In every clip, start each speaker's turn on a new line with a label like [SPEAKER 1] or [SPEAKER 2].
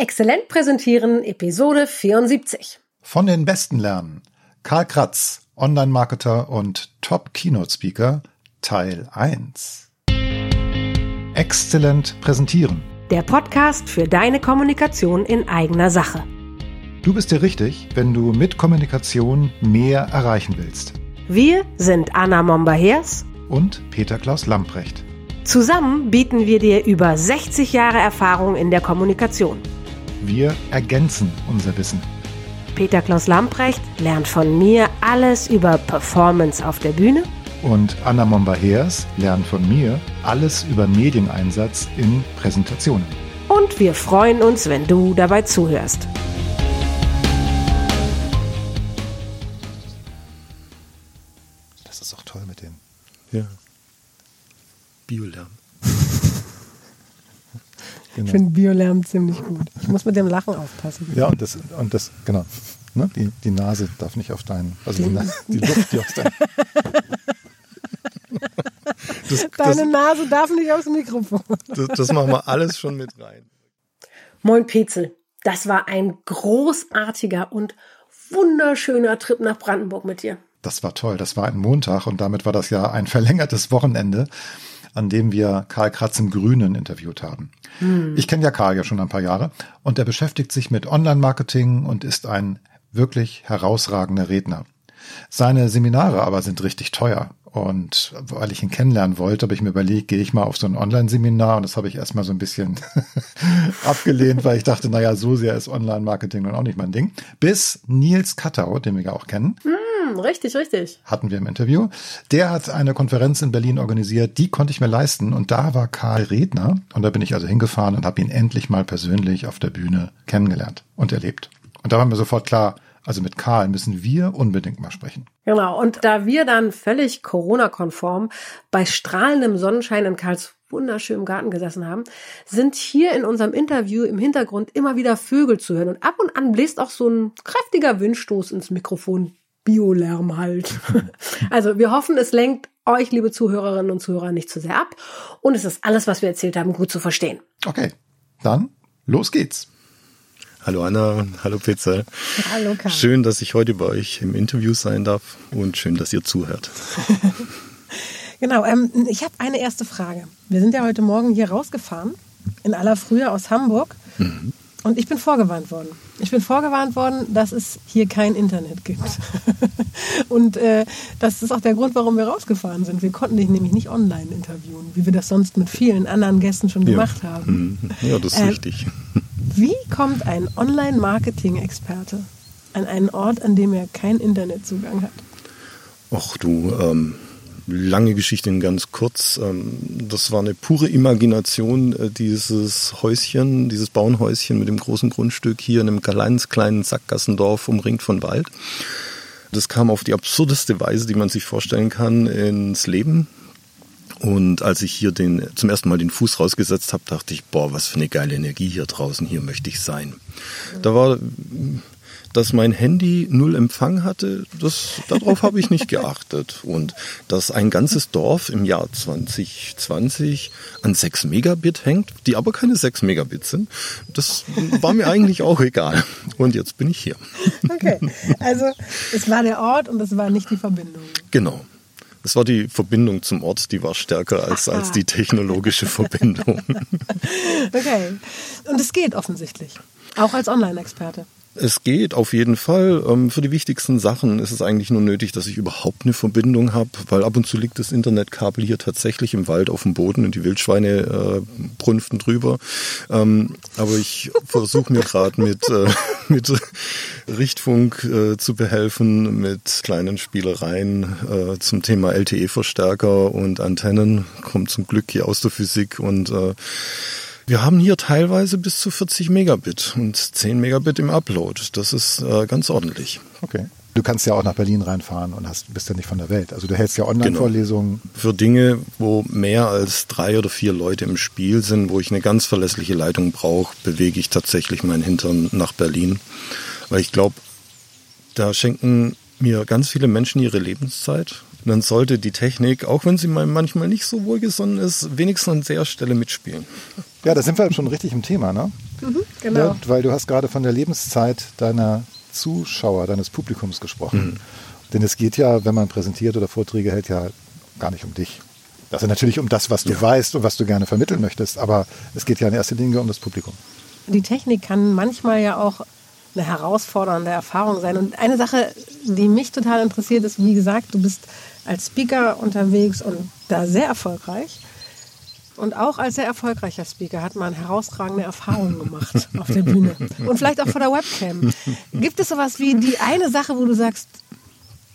[SPEAKER 1] Exzellent präsentieren, Episode 74.
[SPEAKER 2] Von den Besten lernen. Karl Kratz, Online-Marketer und Top-Keynote-Speaker, Teil 1. Exzellent präsentieren.
[SPEAKER 1] Der Podcast für deine Kommunikation in eigener Sache.
[SPEAKER 2] Du bist dir richtig, wenn du mit Kommunikation mehr erreichen willst.
[SPEAKER 1] Wir sind Anna Momba-Hers
[SPEAKER 2] Und Peter Klaus Lamprecht.
[SPEAKER 1] Zusammen bieten wir dir über 60 Jahre Erfahrung in der Kommunikation.
[SPEAKER 2] Wir ergänzen unser Wissen.
[SPEAKER 1] Peter Klaus Lamprecht lernt von mir alles über Performance auf der Bühne
[SPEAKER 2] Und Anna Momba-Heers lernt von mir alles über Medieneinsatz in Präsentationen.
[SPEAKER 1] und wir freuen uns, wenn du dabei zuhörst.
[SPEAKER 2] Das ist auch toll mit denen.
[SPEAKER 3] Ja. Biolärm.
[SPEAKER 2] Genau.
[SPEAKER 1] finde Biolärm ziemlich gut. Ich muss mit dem Lachen aufpassen.
[SPEAKER 2] Ja, und das, und das, genau. Ne? Die, die Nase darf nicht auf deinen, also die, die Luft, die aus deinem.
[SPEAKER 3] Das, das,
[SPEAKER 1] Deine Nase darf nicht aufs Mikrofon.
[SPEAKER 3] das, das machen wir alles schon mit rein.
[SPEAKER 1] Moin Petzel, das war ein großartiger und wunderschöner Trip nach Brandenburg mit dir.
[SPEAKER 2] Das war toll. Das war ein Montag und damit war das ja ein verlängertes Wochenende, an dem wir Karl Kratz im Grünen interviewt haben. Ich kenne ja Karl ja schon ein paar Jahre und er beschäftigt sich mit Online-Marketing und ist ein wirklich herausragender Redner. Seine Seminare aber sind richtig teuer. Und weil ich ihn kennenlernen wollte, habe ich mir überlegt, gehe ich mal auf so ein Online-Seminar und das habe ich erstmal so ein bisschen abgelehnt, weil ich dachte, naja, so sehr ist Online-Marketing nun auch nicht mein Ding. Bis Nils Kattau, den wir ja auch kennen,
[SPEAKER 1] Hm, richtig, richtig.
[SPEAKER 2] hatten wir im Interview. Der hat eine Konferenz in Berlin organisiert, die konnte ich mir leisten und da war Karl Redner und da bin ich also hingefahren und habe ihn endlich mal persönlich auf der Bühne kennengelernt und erlebt. Und da war mir sofort klar, also mit Karl müssen wir unbedingt mal sprechen.
[SPEAKER 1] Genau. Und da wir dann völlig Corona-konform bei strahlendem Sonnenschein in Karls wunderschönem Garten gesessen haben, sind hier in unserem Interview im Hintergrund immer wieder Vögel zu hören. Und ab und an bläst auch so ein kräftiger Windstoß ins Mikrofon. Biolärm halt. Also wir hoffen, es lenkt euch, liebe Zuhörerinnen und Zuhörer, nicht zu sehr ab. Und es ist alles, was wir erzählt haben, gut zu verstehen.
[SPEAKER 2] Okay, dann los geht's.
[SPEAKER 3] Hallo Anna, hallo Pizza.
[SPEAKER 1] Hallo Karl.
[SPEAKER 3] Schön, dass ich heute bei euch im Interview sein darf und schön, dass ihr zuhört.
[SPEAKER 4] Genau, ähm, ich habe eine erste Frage. Wir sind ja heute Morgen hier rausgefahren, in aller Frühe aus Hamburg. Und ich bin vorgewarnt worden. Ich bin vorgewarnt worden, dass es hier kein Internet gibt. und äh, das ist auch der Grund, warum wir rausgefahren sind. Wir konnten dich nämlich nicht online interviewen, wie wir das sonst mit vielen anderen Gästen schon gemacht haben.
[SPEAKER 3] Mhm. Ja, das ist
[SPEAKER 4] Ähm,
[SPEAKER 3] richtig.
[SPEAKER 4] Wie kommt ein Online-Marketing-Experte an einen Ort, an dem er keinen Internetzugang hat?
[SPEAKER 3] Ach du, ähm, lange Geschichte in ganz kurz. Ähm, das war eine pure Imagination, äh, dieses Häuschen, dieses Bauernhäuschen mit dem großen Grundstück hier in einem ganz kleinen Sackgassendorf umringt von Wald. Das kam auf die absurdeste Weise, die man sich vorstellen kann, ins Leben. Und als ich hier den, zum ersten Mal den Fuß rausgesetzt habe, dachte ich, boah, was für eine geile Energie hier draußen, hier möchte ich sein. Da war, dass mein Handy null Empfang hatte, das, darauf habe ich nicht geachtet. Und dass ein ganzes Dorf im Jahr 2020 an 6 Megabit hängt, die aber keine 6 Megabit sind, das war mir eigentlich auch egal. Und jetzt bin ich hier.
[SPEAKER 4] Okay, also es war der Ort und es war nicht die Verbindung.
[SPEAKER 3] Genau. Es war die Verbindung zum Ort, die war stärker als, als die technologische Verbindung.
[SPEAKER 4] Okay, und es geht offensichtlich, auch als Online-Experte.
[SPEAKER 3] Es geht auf jeden Fall. Ähm, Für die wichtigsten Sachen ist es eigentlich nur nötig, dass ich überhaupt eine Verbindung habe, weil ab und zu liegt das Internetkabel hier tatsächlich im Wald auf dem Boden und die Wildschweine äh, brünften drüber. Ähm, aber ich versuche mir gerade mit, äh, mit Richtfunk äh, zu behelfen, mit kleinen Spielereien äh, zum Thema LTE-Verstärker und Antennen. Kommt zum Glück hier aus der Physik und äh, wir haben hier teilweise bis zu 40 Megabit und 10 Megabit im Upload. Das ist äh, ganz ordentlich.
[SPEAKER 2] Okay. Du kannst ja auch nach Berlin reinfahren und hast, bist ja nicht von der Welt. Also du hältst ja Online-Vorlesungen.
[SPEAKER 3] Für Dinge, wo mehr als drei oder vier Leute im Spiel sind, wo ich eine ganz verlässliche Leitung brauche, bewege ich tatsächlich meinen Hintern nach Berlin. Weil ich glaube, da schenken mir ganz viele Menschen ihre Lebenszeit. Und dann sollte die Technik, auch wenn sie mal manchmal nicht so wohlgesonnen ist, wenigstens an der Stelle mitspielen.
[SPEAKER 2] Ja, da sind wir schon richtig im Thema, ne?
[SPEAKER 4] Mhm, genau.
[SPEAKER 2] Ja, weil du hast gerade von der Lebenszeit deiner Zuschauer, deines Publikums gesprochen. Mhm. Denn es geht ja, wenn man präsentiert oder Vorträge hält, ja gar nicht um dich. Also natürlich um das, was du ja. weißt und was du gerne vermitteln möchtest, aber es geht ja in erster Linie um das Publikum.
[SPEAKER 4] Die Technik kann manchmal ja auch eine herausfordernde Erfahrung sein. Und eine Sache, die mich total interessiert, ist, wie gesagt, du bist als Speaker unterwegs und da sehr erfolgreich. Und auch als sehr erfolgreicher Speaker hat man herausragende Erfahrungen gemacht auf der Bühne. Und vielleicht auch vor der Webcam. Gibt es sowas wie die eine Sache, wo du sagst,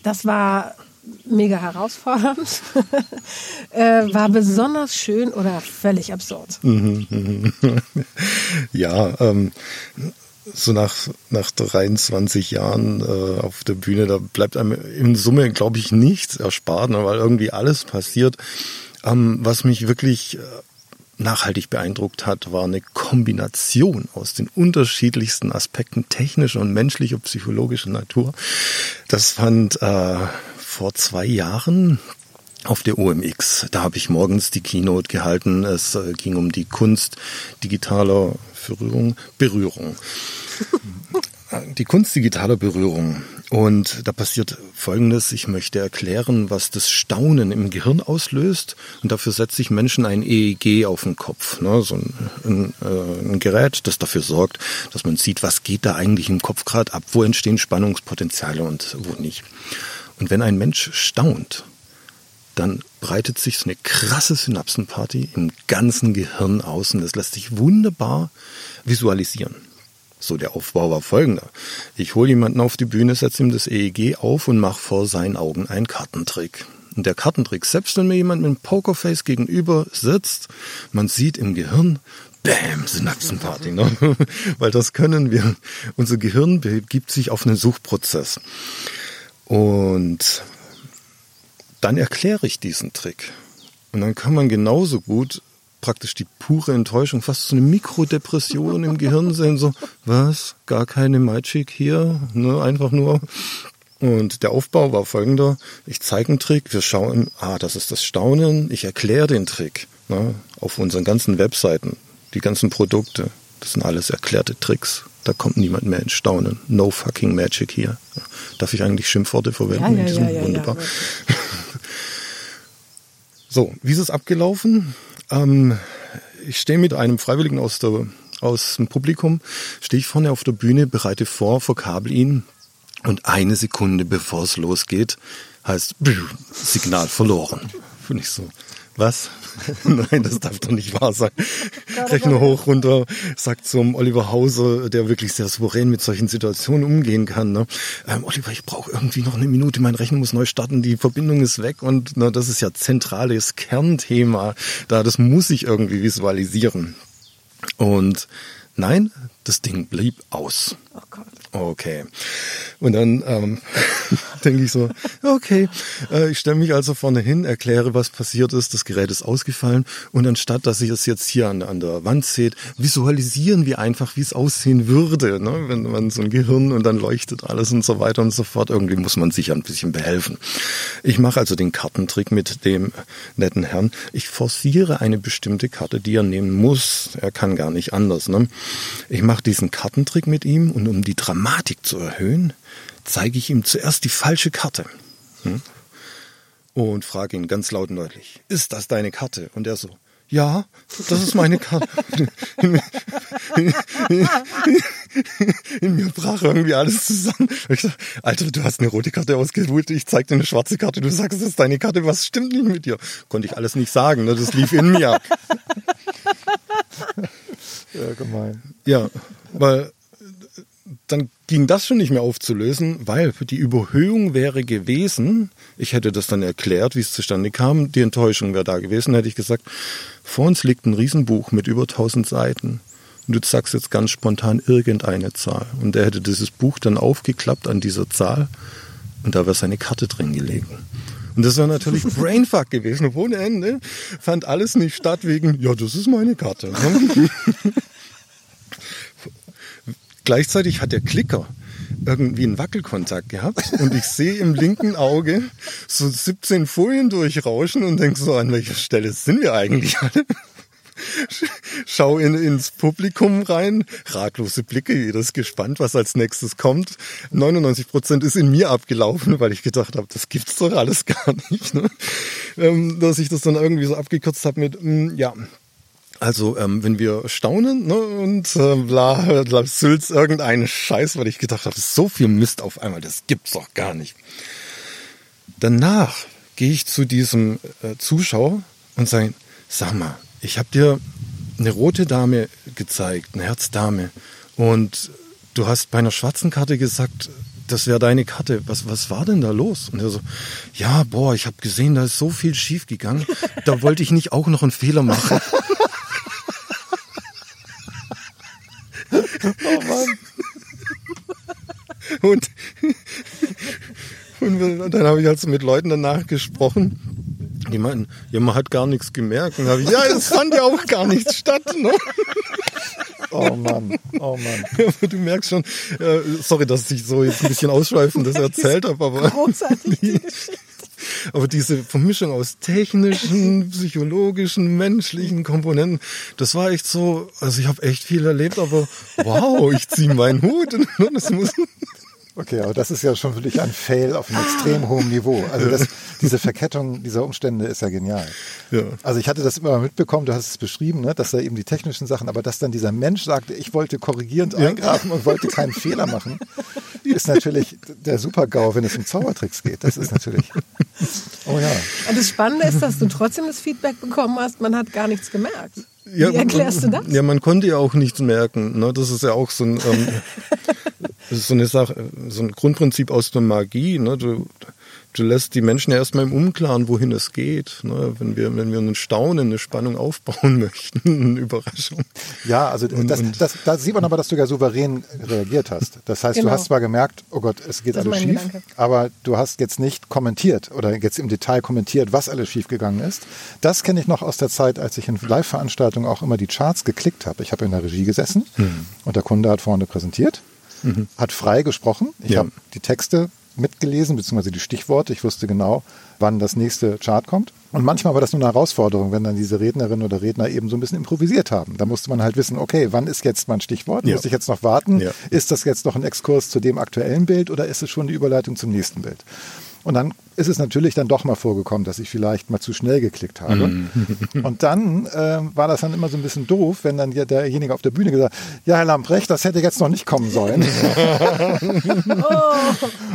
[SPEAKER 4] das war mega herausfordernd, äh, war besonders schön oder völlig absurd?
[SPEAKER 3] ja, ähm, so nach, nach 23 Jahren äh, auf der Bühne, da bleibt einem in Summe, glaube ich, nichts erspart, ne, weil irgendwie alles passiert. Ähm, was mich wirklich äh, nachhaltig beeindruckt hat, war eine Kombination aus den unterschiedlichsten Aspekten technischer und menschlicher, psychologischer Natur. Das fand äh, vor zwei Jahren auf der OMX. Da habe ich morgens die Keynote gehalten. Es äh, ging um die Kunst digitaler Berührung. Berührung. die Kunst digitaler Berührung. Und da passiert Folgendes. Ich möchte erklären, was das Staunen im Gehirn auslöst. Und dafür setze ich Menschen ein EEG auf den Kopf. Ne? So ein, ein, äh, ein Gerät, das dafür sorgt, dass man sieht, was geht da eigentlich im Kopf gerade ab, wo entstehen Spannungspotenziale und wo nicht. Und wenn ein Mensch staunt, dann breitet sich so eine krasse Synapsenparty im ganzen Gehirn aus und das lässt sich wunderbar visualisieren. So, der Aufbau war folgender. Ich hole jemanden auf die Bühne, setze ihm das EEG auf und mache vor seinen Augen einen Kartentrick. Und der Kartentrick, selbst wenn mir jemand mit einem Pokerface gegenüber sitzt, man sieht im Gehirn, Bäm, Synapsenparty, ne? weil das können wir. Unser Gehirn begibt sich auf einen Suchprozess. Und dann erkläre ich diesen Trick. Und dann kann man genauso gut praktisch die pure Enttäuschung, fast so eine Mikrodepression im Gehirn sehen, so, was, gar keine Magic hier, ne, einfach nur. Und der Aufbau war folgender, ich zeige einen Trick, wir schauen, ah, das ist das Staunen, ich erkläre den Trick ne, auf unseren ganzen Webseiten, die ganzen Produkte, das sind alles erklärte Tricks. Da kommt niemand mehr ins Staunen. No fucking magic hier. Darf ich eigentlich Schimpfworte verwenden? Ja, ja, ja, Wunderbar. So, wie ist es abgelaufen? Ähm, ich stehe mit einem Freiwilligen aus, der, aus dem Publikum, stehe ich vorne auf der Bühne, bereite vor, verkabel ihn und eine Sekunde bevor es losgeht, heißt Signal verloren. Finde ich so. Was? Nein, das darf doch nicht wahr sein. Rechne hoch, runter, sagt zum Oliver Hauser, der wirklich sehr souverän mit solchen Situationen umgehen kann. Ne? Ähm, Oliver, ich brauche irgendwie noch eine Minute, mein Rechner muss neu starten, die Verbindung ist weg und na, das ist ja zentrales Kernthema. Da, das muss ich irgendwie visualisieren. Und nein, das Ding blieb aus. Oh Gott. Okay. Und dann ähm, denke ich so, okay, äh, ich stelle mich also vorne hin, erkläre, was passiert ist, das Gerät ist ausgefallen und anstatt, dass ich es jetzt hier an, an der Wand seht, visualisieren wir einfach, wie es aussehen würde, ne? wenn man so ein Gehirn und dann leuchtet alles und so weiter und so fort. Irgendwie muss man sich ein bisschen behelfen. Ich mache also den Kartentrick mit dem netten Herrn. Ich forciere eine bestimmte Karte, die er nehmen muss. Er kann gar nicht anders. Ne? Ich mache diesen Kartentrick mit ihm und um die Dramatik Dramatik zu erhöhen, zeige ich ihm zuerst die falsche Karte. Hm? Und frage ihn ganz laut und deutlich, ist das deine Karte? Und er so, ja, das ist meine Karte. In, in, in, in, mir brach irgendwie alles zusammen. Ich sag, Alter, du hast eine rote Karte ausgewählt, ich zeig dir eine schwarze Karte, du sagst, das ist deine Karte, was stimmt nicht mit dir? Konnte ich alles nicht sagen, ne? das lief in mir ab.
[SPEAKER 2] Ja, gemein.
[SPEAKER 3] Ja, weil dann ging das schon nicht mehr aufzulösen, weil die Überhöhung wäre gewesen, ich hätte das dann erklärt, wie es zustande kam, die Enttäuschung wäre da gewesen, hätte ich gesagt, vor uns liegt ein Riesenbuch mit über 1000 Seiten und du sagst jetzt ganz spontan irgendeine Zahl und er hätte dieses Buch dann aufgeklappt an dieser Zahl und da wäre seine Karte drin gelegen. Und das wäre natürlich Brainfuck gewesen. Ohne Ende fand alles nicht statt wegen, ja, das ist meine Karte. Gleichzeitig hat der Klicker irgendwie einen Wackelkontakt gehabt und ich sehe im linken Auge so 17 Folien durchrauschen und denke so, an welcher Stelle sind wir eigentlich alle? schau in, ins Publikum rein, ratlose Blicke, jeder ist gespannt, was als nächstes kommt. 99 Prozent ist in mir abgelaufen, weil ich gedacht habe, das gibt's doch alles gar nicht. Ne? Ähm, dass ich das dann irgendwie so abgekürzt habe mit, mm, ja, also ähm, wenn wir staunen ne, und äh, bla, bla Sülz irgendeinen Scheiß, weil ich gedacht habe, so viel Mist auf einmal, das gibt's doch gar nicht. Danach gehe ich zu diesem äh, Zuschauer und sage, sag mal, ich habe dir eine rote Dame gezeigt, eine Herzdame und du hast bei einer schwarzen Karte gesagt, das wäre deine Karte. Was, was war denn da los? Und er so, ja, boah, ich habe gesehen, da ist so viel schief gegangen. Da wollte ich nicht auch noch einen Fehler machen. oh Mann. Und, und dann habe ich also mit Leuten danach gesprochen. Die meinten, ja, man hat gar nichts gemerkt. Und habe ich, ja, es fand ja auch gar nichts statt. Ne?
[SPEAKER 2] Oh Mann, oh Mann.
[SPEAKER 3] Du merkst schon, äh, sorry, dass ich so jetzt ein bisschen ausschweifend das erzählt habe, aber die, aber diese Vermischung aus technischen, psychologischen, menschlichen Komponenten, das war echt so, also ich habe echt viel erlebt, aber wow, ich ziehe meinen Hut und das muss
[SPEAKER 2] Okay, aber das ist ja schon wirklich ein Fail auf einem extrem hohen Niveau. Also das, diese Verkettung dieser Umstände ist ja genial. Ja. Also ich hatte das immer mitbekommen, du hast es beschrieben, ne, dass da eben die technischen Sachen, aber dass dann dieser Mensch sagte, ich wollte korrigierend ja. eingreifen und wollte keinen Fehler machen, ist natürlich der Super-GAU, wenn es um Zaubertricks geht. Das ist natürlich.
[SPEAKER 4] Oh ja. Und das Spannende ist, dass du trotzdem das Feedback bekommen hast, man hat gar nichts gemerkt. Wie ja, erklärst du das?
[SPEAKER 3] Ja, man konnte ja auch nichts merken. Ne? Das ist ja auch so ein, ähm, das ist so eine Sache, so ein Grundprinzip aus der Magie. Ne? Du, du lässt die Menschen ja erstmal im Unklaren, wohin es geht. Ne? Wenn wir, wenn wir einen Staunen, eine Spannung aufbauen möchten, eine Überraschung.
[SPEAKER 2] Ja, also und, das, und das, da sieht man aber, dass du ja souverän reagiert hast. Das heißt, genau. du hast zwar gemerkt, oh Gott, es geht das alles schief, Gedanke. aber du hast jetzt nicht kommentiert oder jetzt im Detail kommentiert, was alles schief gegangen ist. Das kenne ich noch aus der Zeit, als ich in Live-Veranstaltungen auch immer die Charts geklickt habe. Ich habe in der Regie gesessen hm. und der Kunde hat vorne präsentiert, mhm. hat frei gesprochen. Ich ja. habe die Texte mitgelesen, beziehungsweise die Stichworte. Ich wusste genau, wann das nächste Chart kommt. Und manchmal war das nur eine Herausforderung, wenn dann diese Rednerin oder Redner eben so ein bisschen improvisiert haben. Da musste man halt wissen, okay, wann ist jetzt mein Stichwort? Ja. Muss ich jetzt noch warten? Ja. Ist das jetzt noch ein Exkurs zu dem aktuellen Bild oder ist es schon die Überleitung zum nächsten Bild? Und dann ist es natürlich dann doch mal vorgekommen, dass ich vielleicht mal zu schnell geklickt habe. Mm. Und dann äh, war das dann immer so ein bisschen doof, wenn dann derjenige auf der Bühne gesagt ja, Herr Lamprecht, das hätte jetzt noch nicht kommen sollen.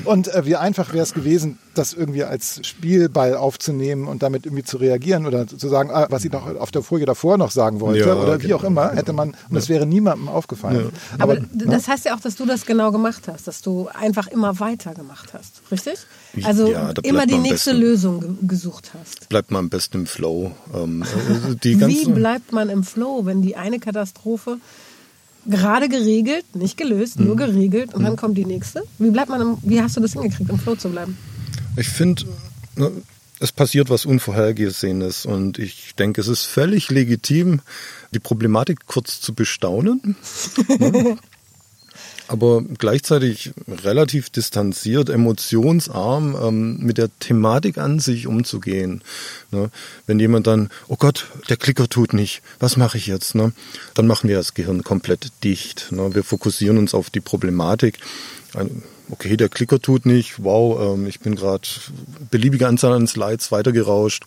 [SPEAKER 2] Und äh, wie einfach wäre es gewesen, das irgendwie als Spielball aufzunehmen und damit irgendwie zu reagieren oder zu sagen, ah, was ich noch auf der Folie davor noch sagen wollte ja, oder wie auch immer, hätte man, und es wäre niemandem aufgefallen. Ja.
[SPEAKER 4] Aber, Aber das ne? heißt ja auch, dass du das genau gemacht hast, dass du einfach immer weiter gemacht hast, richtig? Also ja, immer die nächste besten, Lösung gesucht hast.
[SPEAKER 3] Bleibt man am besten im Flow. Ähm,
[SPEAKER 4] also Wie bleibt man im Flow, wenn die eine Katastrophe gerade geregelt, nicht gelöst, mhm. nur geregelt und mhm. dann kommt die nächste? Wie bleibt man im, wie hast du das hingekriegt, im Flow zu bleiben?
[SPEAKER 3] Ich finde, ne, es passiert was Unvorhergesehenes und ich denke, es ist völlig legitim, die Problematik kurz zu bestaunen. ne? aber gleichzeitig relativ distanziert, emotionsarm ähm, mit der Thematik an sich umzugehen. Ne? Wenn jemand dann, oh Gott, der Klicker tut nicht, was mache ich jetzt? Ne? Dann machen wir das Gehirn komplett dicht. Ne? Wir fokussieren uns auf die Problematik. Okay, der Klicker tut nicht, wow, ähm, ich bin gerade beliebige Anzahl an Slides weitergerauscht.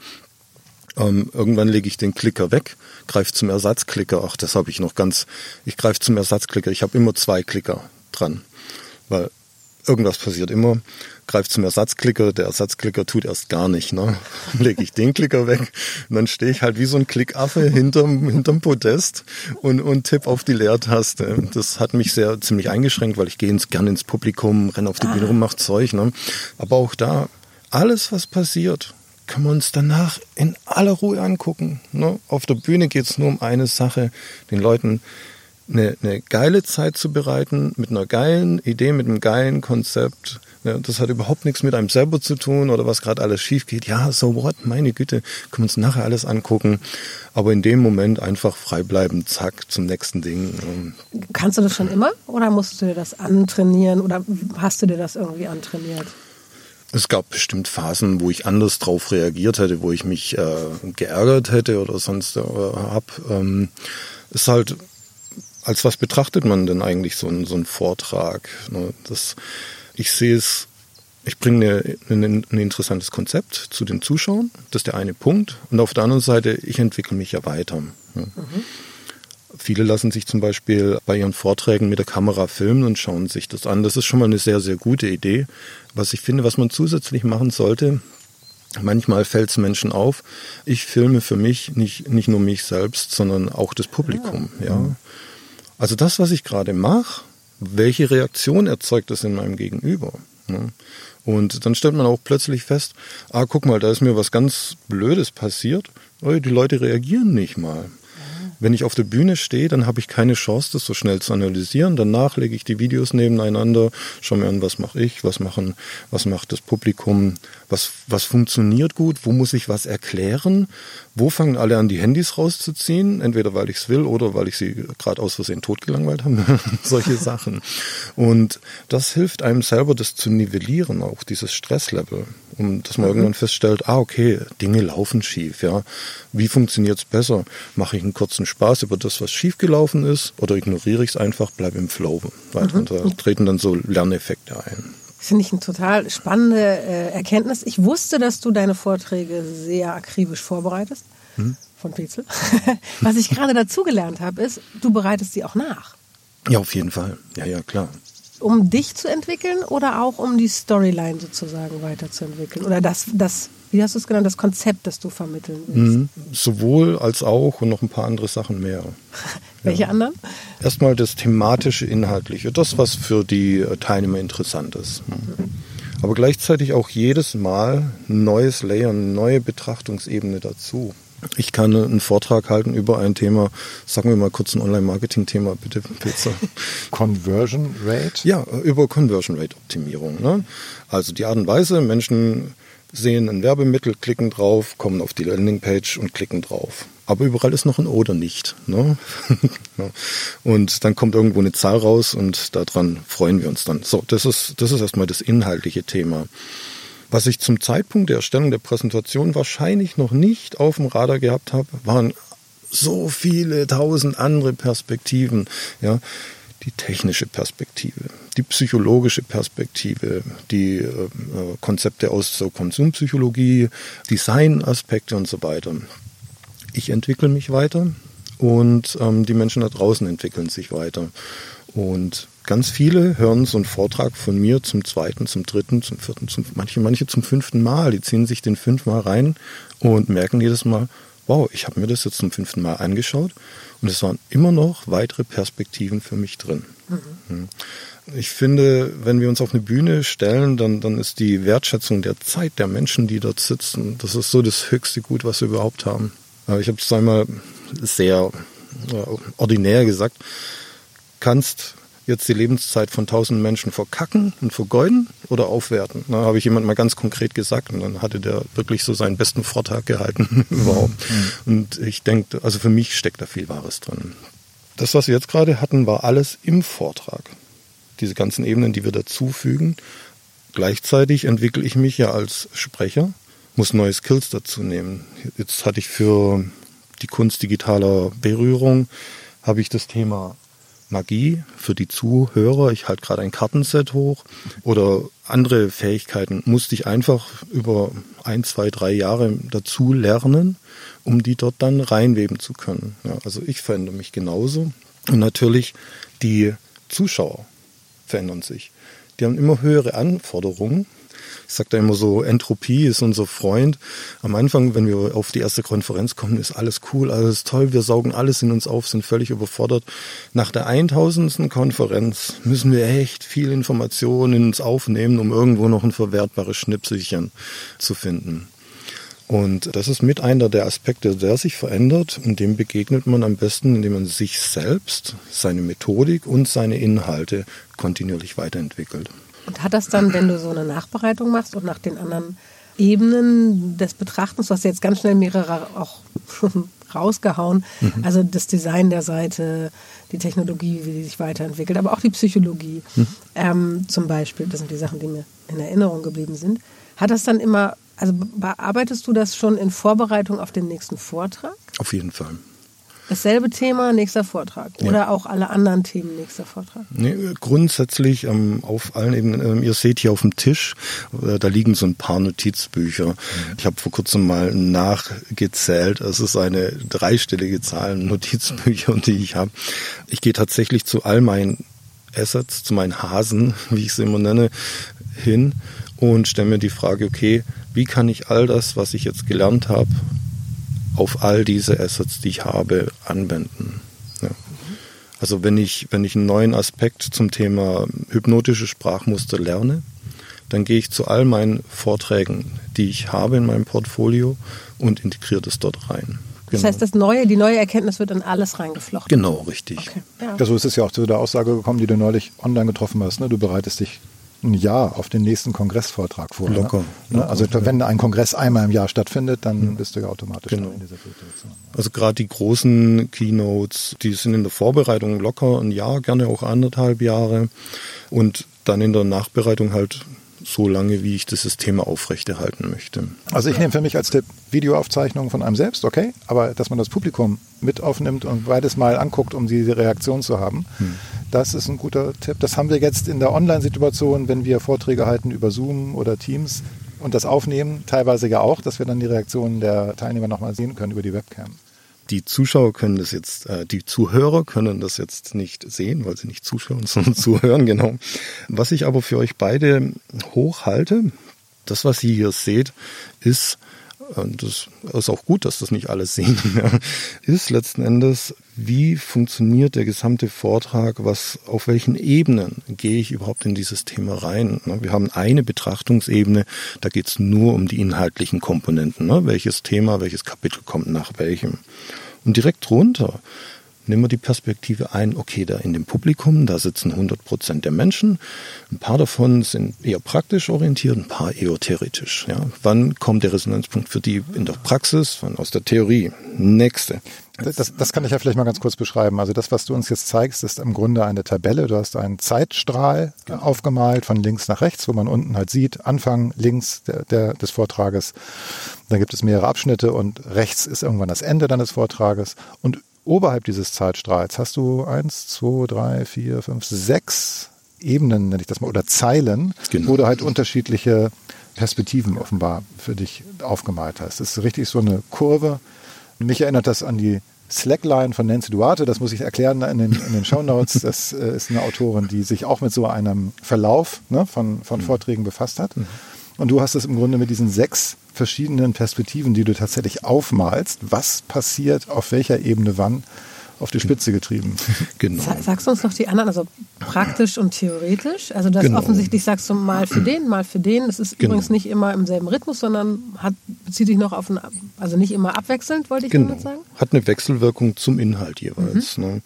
[SPEAKER 3] Ähm, irgendwann lege ich den Klicker weg, greife zum Ersatzklicker. Ach, das habe ich noch ganz. Ich greife zum Ersatzklicker. Ich habe immer zwei Klicker dran, weil irgendwas passiert immer. Greife zum Ersatzklicker, der Ersatzklicker tut erst gar nicht. Ne? Dann lege ich den Klicker weg und dann stehe ich halt wie so ein Klickaffe hinterm, hinterm Podest und, und tipp auf die Leertaste. Das hat mich sehr ziemlich eingeschränkt, weil ich gehe ins, gerne ins Publikum, renne auf die Bühne rum, mach Zeug. Ne? Aber auch da, alles was passiert, können wir uns danach in aller Ruhe angucken. Ne? Auf der Bühne geht es nur um eine Sache, den Leuten eine, eine geile Zeit zu bereiten, mit einer geilen Idee, mit einem geilen Konzept. Ja, das hat überhaupt nichts mit einem selber zu tun oder was gerade alles schief geht. Ja, so what, meine Güte, können wir uns nachher alles angucken. Aber in dem Moment einfach frei bleiben, zack, zum nächsten Ding.
[SPEAKER 4] Kannst du das schon immer oder musst du dir das antrainieren oder hast du dir das irgendwie antrainiert?
[SPEAKER 3] Es gab bestimmt Phasen, wo ich anders drauf reagiert hätte, wo ich mich äh, geärgert hätte oder sonst äh, hab. Ähm, ist halt, als was betrachtet man denn eigentlich so einen, so einen Vortrag? Ne? Das, ich sehe es, ich bringe ein interessantes Konzept zu den Zuschauern, das ist der eine Punkt. Und auf der anderen Seite, ich entwickle mich ja weiter. Ne? Mhm. Viele lassen sich zum Beispiel bei ihren Vorträgen mit der Kamera filmen und schauen sich das an. Das ist schon mal eine sehr, sehr gute Idee. Was ich finde, was man zusätzlich machen sollte, manchmal fällt es Menschen auf, ich filme für mich nicht, nicht nur mich selbst, sondern auch das Publikum. Ja. ja. Also das, was ich gerade mache, welche Reaktion erzeugt das in meinem Gegenüber? Ne? Und dann stellt man auch plötzlich fest, ah, guck mal, da ist mir was ganz Blödes passiert. Oh, die Leute reagieren nicht mal. Wenn ich auf der Bühne stehe, dann habe ich keine Chance, das so schnell zu analysieren. Danach lege ich die Videos nebeneinander, schaue mir an, was mache ich, was machen, was macht das Publikum, was, was funktioniert gut, wo muss ich was erklären, wo fangen alle an, die Handys rauszuziehen, entweder weil ich es will oder weil ich sie gerade aus Versehen totgelangweilt habe, solche Sachen. Und das hilft einem selber, das zu nivellieren, auch dieses Stresslevel, um dass man mhm. irgendwann feststellt, ah, okay, Dinge laufen schief, ja. Wie funktioniert es besser? Mache ich einen kurzen Spaß über das, was schiefgelaufen ist, oder ignoriere ich es einfach, bleibe im Flow weiter. Mhm. Da treten dann so Lerneffekte ein.
[SPEAKER 4] Finde ich eine total spannende äh, Erkenntnis. Ich wusste, dass du deine Vorträge sehr akribisch vorbereitest hm? von Petzel. Was ich gerade dazugelernt habe, ist, du bereitest sie auch nach.
[SPEAKER 3] Ja, auf jeden Fall. Ja, ja, klar.
[SPEAKER 4] Um dich zu entwickeln oder auch um die Storyline sozusagen weiterzuentwickeln? Oder das, das wie hast du es genannt, das Konzept, das du vermitteln willst? Mhm.
[SPEAKER 3] Sowohl als auch und noch ein paar andere Sachen mehr.
[SPEAKER 4] Welche ja. anderen?
[SPEAKER 3] Erstmal das thematische, inhaltliche, das, was für die Teilnehmer interessant ist. Mhm. Aber gleichzeitig auch jedes Mal ein neues Layer, eine neue Betrachtungsebene dazu. Ich kann einen Vortrag halten über ein Thema, sagen wir mal kurz ein Online-Marketing-Thema, bitte, Pizza.
[SPEAKER 2] Conversion Rate?
[SPEAKER 3] Ja, über Conversion Rate Optimierung. Ne? Also die Art und Weise, Menschen sehen ein Werbemittel, klicken drauf, kommen auf die Landingpage und klicken drauf. Aber überall ist noch ein Oder nicht. Ne? und dann kommt irgendwo eine Zahl raus und daran freuen wir uns dann. So, das ist, das ist erstmal das inhaltliche Thema. Was ich zum Zeitpunkt der Erstellung der Präsentation wahrscheinlich noch nicht auf dem Radar gehabt habe, waren so viele tausend andere Perspektiven. Ja, die technische Perspektive, die psychologische Perspektive, die äh, Konzepte aus so Konsumpsychologie, Designaspekte und so weiter. Ich entwickle mich weiter und ähm, die Menschen da draußen entwickeln sich weiter. Und ganz viele hören so einen Vortrag von mir zum zweiten, zum dritten, zum vierten, zum, manche, manche zum fünften Mal. Die ziehen sich den fünfmal rein und merken jedes Mal, wow, ich habe mir das jetzt zum fünften Mal angeschaut und es waren immer noch weitere Perspektiven für mich drin. Mhm. Ich finde, wenn wir uns auf eine Bühne stellen, dann, dann ist die Wertschätzung der Zeit der Menschen, die dort sitzen, das ist so das höchste Gut, was wir überhaupt haben. Ich habe es einmal sehr ordinär gesagt, kannst jetzt die Lebenszeit von tausend Menschen verkacken und vergeuden oder aufwerten? Da habe ich jemand mal ganz konkret gesagt und dann hatte der wirklich so seinen besten Vortrag gehalten überhaupt. Mhm. Und ich denke, also für mich steckt da viel Wahres drin. Das, was wir jetzt gerade hatten, war alles im Vortrag. Diese ganzen Ebenen, die wir dazufügen. Gleichzeitig entwickle ich mich ja als Sprecher, muss neue Skills dazu nehmen. Jetzt hatte ich für die Kunst digitaler Berührung, habe ich das Thema Magie für die Zuhörer. Ich halte gerade ein Kartenset hoch oder andere Fähigkeiten musste ich einfach über ein, zwei, drei Jahre dazu lernen, um die dort dann reinweben zu können. Ja, also ich verändere mich genauso. Und natürlich die Zuschauer verändern sich. Die haben immer höhere Anforderungen ich sage da immer so, Entropie ist unser Freund. Am Anfang, wenn wir auf die erste Konferenz kommen, ist alles cool, alles toll, wir saugen alles in uns auf, sind völlig überfordert. Nach der 1000. Konferenz müssen wir echt viel Information in uns aufnehmen, um irgendwo noch ein verwertbares Schnipselchen zu finden. Und das ist mit einer der Aspekte, der sich verändert und dem begegnet man am besten, indem man sich selbst, seine Methodik und seine Inhalte kontinuierlich weiterentwickelt.
[SPEAKER 4] Und hat das dann, wenn du so eine Nachbereitung machst und nach den anderen Ebenen des Betrachtens, du hast jetzt ganz schnell mehrere auch rausgehauen, mhm. also das Design der Seite, die Technologie, wie sie sich weiterentwickelt, aber auch die Psychologie mhm. ähm, zum Beispiel, das sind die Sachen, die mir in Erinnerung geblieben sind. Hat das dann immer, also bearbeitest du das schon in Vorbereitung auf den nächsten Vortrag?
[SPEAKER 3] Auf jeden Fall.
[SPEAKER 4] Dasselbe Thema, nächster Vortrag. Oder ja. auch alle anderen Themen, nächster Vortrag.
[SPEAKER 3] Nee, grundsätzlich ähm, auf allen Ebenen. Ähm, ihr seht hier auf dem Tisch, äh, da liegen so ein paar Notizbücher. Mhm. Ich habe vor kurzem mal nachgezählt. Es ist eine dreistellige Zahl Notizbücher, die ich habe. Ich gehe tatsächlich zu all meinen Assets, zu meinen Hasen, wie ich sie immer nenne, hin und stelle mir die Frage, okay, wie kann ich all das, was ich jetzt gelernt habe, auf all diese Assets, die ich habe, anwenden? Ja. Also wenn ich, wenn ich einen neuen Aspekt zum Thema hypnotische Sprachmuster lerne, dann gehe ich zu all meinen Vorträgen, die ich habe in meinem Portfolio und integriere das dort rein.
[SPEAKER 4] Das heißt, das neue, die neue Erkenntnis wird in alles reingeflochten.
[SPEAKER 3] Genau, richtig. Okay.
[SPEAKER 2] Ja. Also ist es ja auch zu der Aussage gekommen, die du neulich online getroffen hast. Ne? Du bereitest dich ein Jahr auf den nächsten Kongressvortrag vor. Ne?
[SPEAKER 3] Locker. Ne?
[SPEAKER 2] Locker also ja. wenn ein Kongress einmal im Jahr stattfindet, dann mhm. bist du ja automatisch genau. in dieser Situation.
[SPEAKER 3] Also gerade die großen Keynotes, die sind in der Vorbereitung locker ein Jahr, gerne auch anderthalb Jahre. Und dann in der Nachbereitung halt so lange, wie ich dieses Thema aufrechterhalten möchte.
[SPEAKER 2] Also ich nehme für mich als Tipp Videoaufzeichnungen von einem selbst, okay, aber dass man das Publikum mit aufnimmt und beides mal anguckt, um diese Reaktion zu haben, hm. Das ist ein guter Tipp. Das haben wir jetzt in der Online-Situation, wenn wir Vorträge halten über Zoom oder Teams und das aufnehmen, teilweise ja auch, dass wir dann die Reaktionen der Teilnehmer nochmal sehen können über die Webcam
[SPEAKER 3] die Zuschauer können das jetzt, äh, die Zuhörer können das jetzt nicht sehen, weil sie nicht zuschauen, sondern zuhören, genau. Was ich aber für euch beide hochhalte, das, was ihr hier seht, ist und das ist auch gut, dass das nicht alles sehen, ist letzten Endes, wie funktioniert der gesamte Vortrag, was, auf welchen Ebenen gehe ich überhaupt in dieses Thema rein. Ne? Wir haben eine Betrachtungsebene, da geht es nur um die inhaltlichen Komponenten, ne? welches Thema, welches Kapitel kommt nach welchem. Und direkt drunter nehmen wir die Perspektive ein, okay, da in dem Publikum, da sitzen 100 Prozent der Menschen. Ein paar davon sind eher praktisch orientiert, ein paar eher theoretisch. Ja. Wann kommt der Resonanzpunkt für die in der Praxis, wann aus der Theorie? Nächste.
[SPEAKER 2] Das, das kann ich ja vielleicht mal ganz kurz beschreiben. Also das, was du uns jetzt zeigst, ist im Grunde eine Tabelle. Du hast einen Zeitstrahl genau. aufgemalt von links nach rechts, wo man unten halt sieht, Anfang links der, der, des Vortrages. Da gibt es mehrere Abschnitte und rechts ist irgendwann das Ende dann des Vortrages. Und oberhalb dieses Zeitstrahls hast du eins, zwei, drei, vier, fünf, sechs Ebenen, nenne ich das mal, oder Zeilen, genau. wo du halt unterschiedliche Perspektiven offenbar für dich aufgemalt hast. Das ist richtig so eine Kurve. Mich erinnert das an die Slackline von Nancy Duarte, das muss ich erklären in den, in den Show Notes. Das äh, ist eine Autorin, die sich auch mit so einem Verlauf ne, von, von mhm. Vorträgen befasst hat. Mhm. Und du hast es im Grunde mit diesen sechs verschiedenen Perspektiven, die du tatsächlich aufmalst. Was passiert auf welcher Ebene wann? Auf die Spitze getrieben.
[SPEAKER 4] Genau. Sagst du uns noch die anderen, also praktisch und theoretisch? Also das genau. offensichtlich sagst du mal für den, mal für den. Das ist genau. übrigens nicht immer im selben Rhythmus, sondern hat, bezieht sich noch auf ein, also nicht immer abwechselnd, wollte ich genau. damit sagen?
[SPEAKER 3] Hat eine Wechselwirkung zum Inhalt jeweils. Mhm. Ne?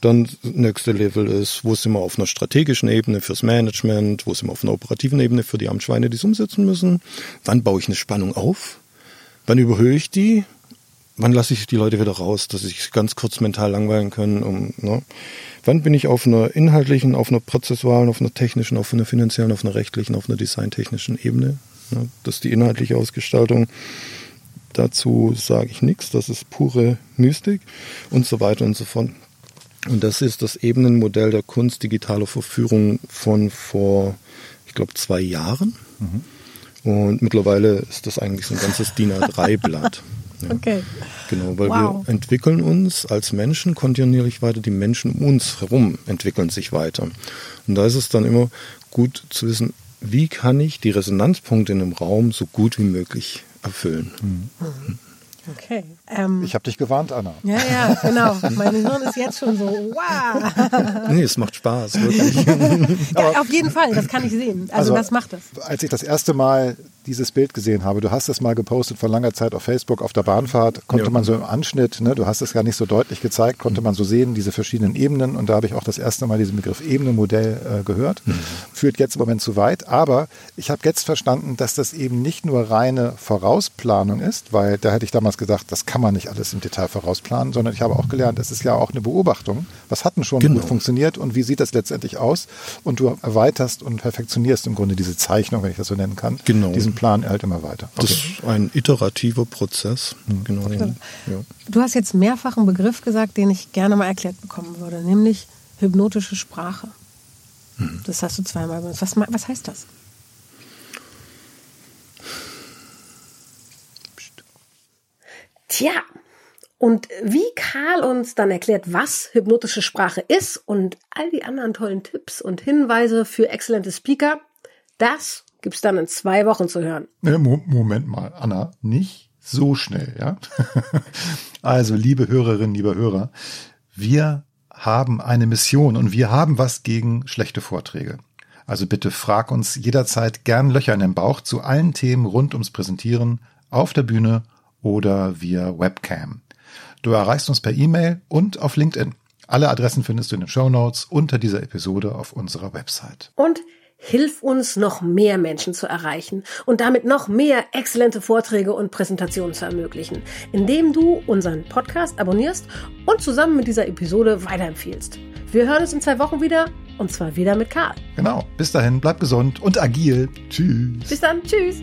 [SPEAKER 3] Dann nächste Level ist, wo sind wir auf einer strategischen Ebene fürs Management, wo sind wir auf einer operativen Ebene für die Amtsschweine, die es umsetzen müssen. Wann baue ich eine Spannung auf? Wann überhöhe ich die? Wann lasse ich die Leute wieder raus, dass sie sich ganz kurz mental langweilen können. Um, ne? Wann bin ich auf einer inhaltlichen, auf einer prozessualen, auf einer technischen, auf einer finanziellen, auf einer rechtlichen, auf einer designtechnischen Ebene? Ne? Das ist die inhaltliche Ausgestaltung. Dazu sage ich nichts, das ist pure Mystik und so weiter und so fort. Und das ist das Ebenenmodell der Kunst digitaler Verführung von vor, ich glaube, zwei Jahren. Mhm. Und mittlerweile ist das eigentlich so ein ganzes DIN A3-Blatt.
[SPEAKER 4] Ja. Okay.
[SPEAKER 3] Genau, weil wow. wir entwickeln uns als Menschen kontinuierlich weiter, die Menschen um uns herum entwickeln sich weiter. Und da ist es dann immer gut zu wissen, wie kann ich die Resonanzpunkte in einem Raum so gut wie möglich erfüllen. Mhm.
[SPEAKER 2] Okay. Ähm, ich habe dich gewarnt, Anna.
[SPEAKER 4] Ja, ja, genau. Mein Hirn ist jetzt schon so, wow.
[SPEAKER 3] Nee, es macht Spaß, wirklich.
[SPEAKER 4] ja, auf jeden Fall, das kann ich sehen. Also, also das macht es.
[SPEAKER 2] Als ich das erste Mal dieses Bild gesehen habe, du hast es mal gepostet vor langer Zeit auf Facebook auf der Bahnfahrt, konnte ja. man so im Anschnitt, ne, du hast es gar nicht so deutlich gezeigt, konnte man so sehen, diese verschiedenen Ebenen und da habe ich auch das erste Mal diesen Begriff Ebenenmodell äh, gehört. Mhm. Führt jetzt im Moment zu weit, aber ich habe jetzt verstanden, dass das eben nicht nur reine Vorausplanung ist, weil da hätte ich damals gesagt, das kann man nicht alles im Detail vorausplanen, sondern ich habe auch gelernt, es ist ja auch eine Beobachtung. Was hat denn schon genau. gut funktioniert und wie sieht das letztendlich aus? Und du erweiterst und perfektionierst im Grunde diese Zeichnung, wenn ich das so nennen kann,
[SPEAKER 3] genau.
[SPEAKER 2] diesen Plan hält immer weiter.
[SPEAKER 3] Okay. Das ist ein iterativer Prozess. Mhm. Genau. Ja.
[SPEAKER 5] Du hast jetzt mehrfach einen Begriff gesagt, den ich gerne mal erklärt bekommen würde, nämlich hypnotische Sprache. Mhm. Das hast du zweimal benutzt. Was, was heißt das?
[SPEAKER 4] Tja, und wie Karl uns dann erklärt, was hypnotische Sprache ist und all die anderen tollen Tipps und Hinweise für exzellente Speaker, das gibt's dann in zwei Wochen zu hören.
[SPEAKER 2] Moment mal, Anna, nicht so schnell, ja? also, liebe Hörerinnen, liebe Hörer, wir haben eine Mission und wir haben was gegen schlechte Vorträge. Also bitte frag uns jederzeit gern Löcher in den Bauch zu allen Themen rund ums Präsentieren auf der Bühne oder via Webcam. Du erreichst uns per E-Mail und auf LinkedIn. Alle Adressen findest du in den Show Notes unter dieser Episode auf unserer Website.
[SPEAKER 4] Und hilf uns, noch mehr Menschen zu erreichen und damit noch mehr exzellente Vorträge und Präsentationen zu ermöglichen, indem du unseren Podcast abonnierst und zusammen mit dieser Episode weiterempfiehlst. Wir hören uns in zwei Wochen wieder und zwar wieder mit Karl.
[SPEAKER 2] Genau. Bis dahin, bleib gesund und agil. Tschüss.
[SPEAKER 4] Bis dann. Tschüss.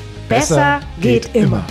[SPEAKER 4] Besser, geht, immer.